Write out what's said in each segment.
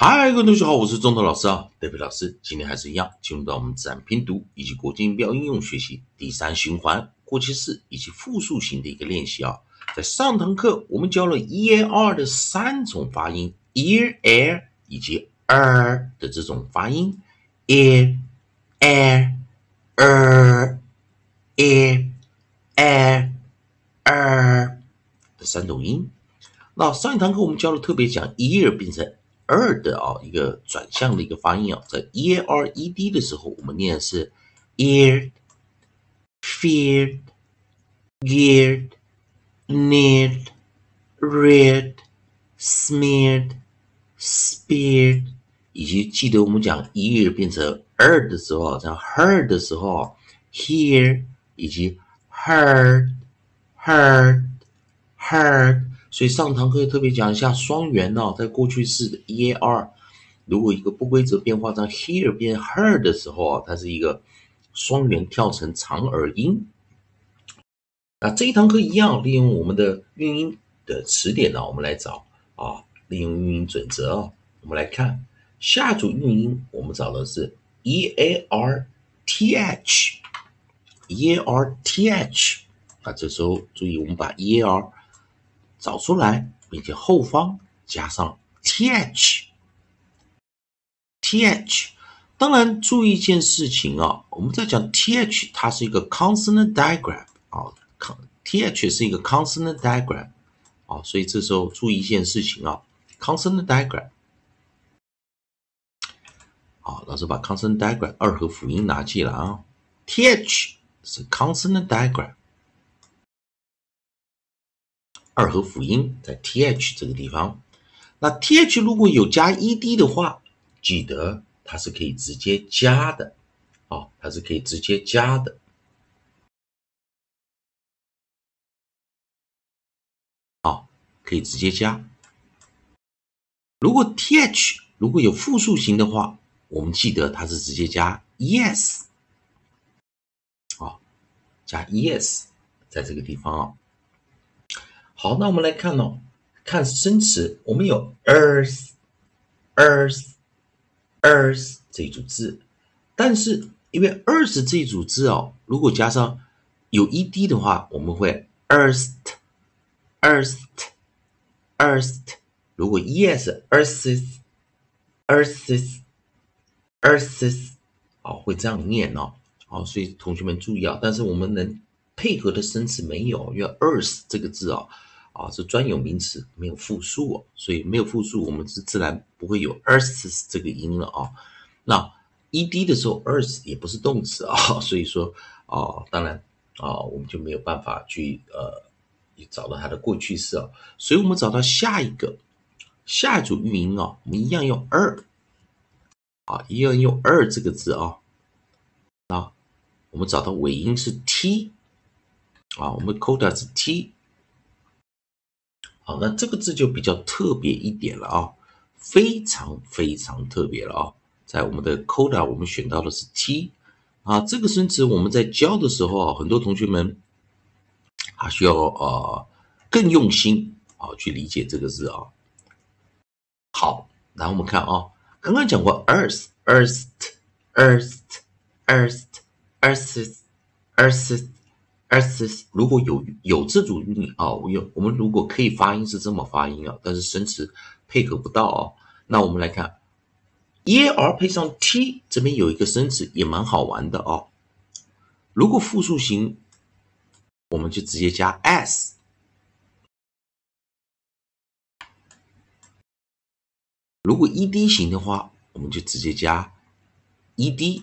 嗨，各位同学好，我是中头老师啊，德飞老师。今天还是一样，进入到我们自然拼读以及国际音标应用学习第三循环过去式以及复数型的一个练习啊。在上堂课我们教了 e a r 的三种发音，ear、air 以及 r 的这种发音，ear、air、er、ear、air、的三种音。那上一堂课我们教了特别讲 ear 变成 er 的啊一个转向的一个发音啊，在 e a r e d 的时候，我们念的是 ear feared geared neared reared smeared speared 以及记得我们讲 ear 变成 er 的时候，讲 heard 的时候，hear 以及 heard、heard、heard。所以上堂课特别讲一下双元呢，在过去式的 e a r，如果一个不规则变化，当 hear 变 her 的时候啊，它是一个双元跳成长耳音。那这一堂课一样，利用我们的韵音的词典呢，我们来找啊，利用韵音准则啊，我们来看下组韵音，我们找的是 e a r t h，e a r t h，啊，这时候注意我们把 e a r 找出来，并且后方加上 th，th。当然，注意一件事情啊，我们在讲 th，它是一个 consonant diagram 啊，th 是一个 consonant diagram 啊，所以这时候注意一件事情啊，consonant diagram。好，老师把 consonant diagram 二合辅音拿记了啊，th 是 consonant diagram。二合辅音在 th 这个地方，那 th 如果有加 ed 的话，记得它是可以直接加的，啊，它是可以直接加的，啊，可以直接加。如果 th 如果有复数型的话，我们记得它是直接加 es，啊，加 es 在这个地方啊。好，那我们来看哦，看生词，我们有 earth、earth、earth 这一组字，但是因为 earth 这一组字哦，如果加上有 ed 的话，我们会 earth、earth、earth，。如果 es、earthes、earthes、earthes，哦，会这样念哦。好，所以同学们注意啊，但是我们能配合的生词没有，因为 earth 这个字哦。啊，是专有名词，没有复数哦，所以没有复数，我们是自然不会有 earths 这个音了啊。那 ed 的时候，earth 也不是动词啊，所以说啊，当然啊，我们就没有办法去呃找到它的过去式啊。所以我们找到下一个下一组韵音啊，我们一样用 er 啊，一样用 er 这个字啊啊，我们找到尾音是 t 啊，我们 coda 是 t。好，那这个字就比较特别一点了啊，非常非常特别了啊，在我们的 coda 我们选到的是 t 啊，这个生词我们在教的时候啊，很多同学们还需要呃更用心啊去理解这个字啊。好，然后我们看啊，刚刚讲过 Earth，Earth，Earth，Earth，Earth，Earth。S s 如果有有这组韵啊，我有我们如果可以发音是这么发音啊，但是生词配合不到啊。那我们来看，er 配上 t，这边有一个生词也蛮好玩的哦。如果复数型，我们就直接加 s；如果 ed 型的话，我们就直接加 ed。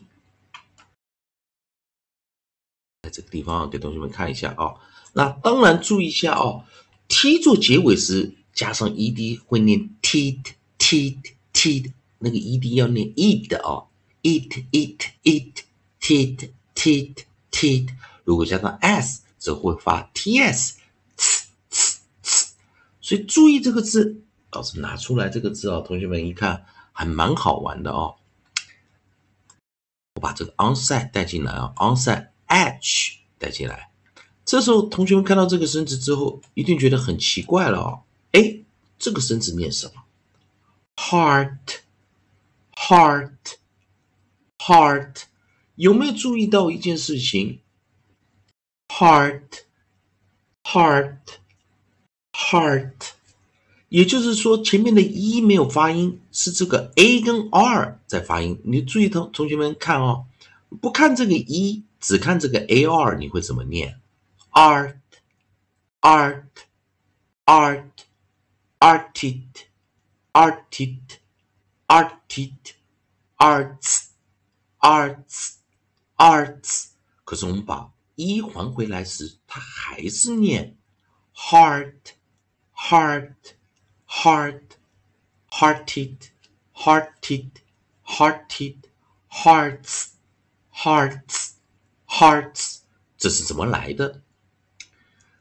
在这个地方给同学们看一下啊，那当然注意一下哦，t 做结尾时加上 ed 会念 t t t 那个 ed 要念 e 的哦，it it it t t t t 如果加上 s 则会发 ts，所以注意这个字，老师拿出来这个字啊，同学们一看还蛮好玩的哦。我把这个 onside 带进来啊，onside。H 带进来，这时候同学们看到这个生词之后，一定觉得很奇怪了哦。哎，这个生词念什么？heart heart，heart，有没有注意到一件事情？heart，heart，heart，也就是说前面的 e 没有发音，是这个 a 跟 r 在发音。你注意同同学们看哦，不看这个 e，只看这个 a r，你会怎么念？art，art，art，artit。artit, artit, arts, arts, arts。可是我们把一还回来时，它还是念 heart, heart, heart, hearted, hearted, hearted, hearts, hearts, hearts。这是怎么来的？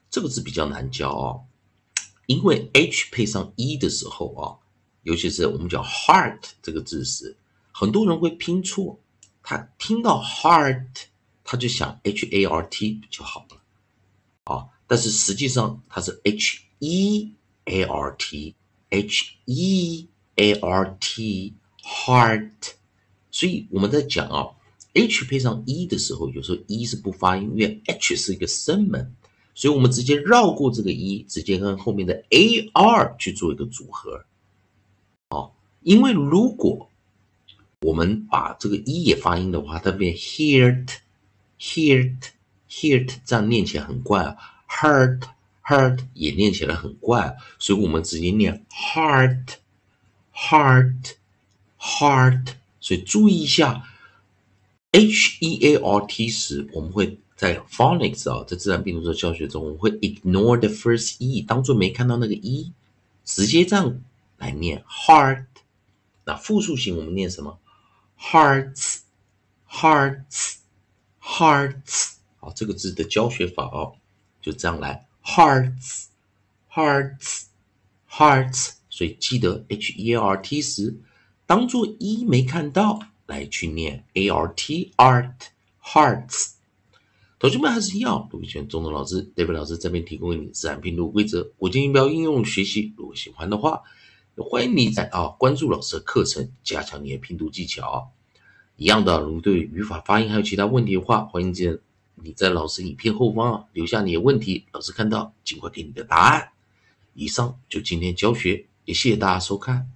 这个字比较难教哦，因为 h 配上 e 的时候啊。尤其是我们讲 heart 这个字时，很多人会拼错。他听到 heart，他就想 h a r t 就好了啊。但是实际上它是 h e a r t，h e a r t heart。所以我们在讲啊，h 配上 e 的时候，有时候 e 是不发音，因为 h 是一个声门，所以我们直接绕过这个 e，直接跟后面的 a r 去做一个组合。哦因为如果我们把这个一也发音的话，它变 heart，heart，heart，这样念起来很怪啊。heart，heart 也念起来很怪，所以我们直接念 heart，heart，heart。所以注意一下，h e a r t 时，我们会在 phonics 啊，在自然拼读的教学中，我们会 ignore the first e，当做没看到那个 e，直接这样来念 heart。那复数型我们念什么？hearts，hearts，hearts。好，这个字的教学法哦，就这样来，hearts，hearts，hearts。所以记得 h e a r t 时，当做一没看到，来去念 a r t，art，hearts。同学们还是一样，读全中的老师，David 老师这边提供给你自然拼读规则，国际音标应用学习。如果喜欢的话。欢迎你在啊关注老师的课程，加强你的拼读技巧。一样的，如果对语法、发音还有其他问题的话，欢迎在你在老师影片后方啊留下你的问题，老师看到尽快给你的答案。以上就今天教学，也谢谢大家收看。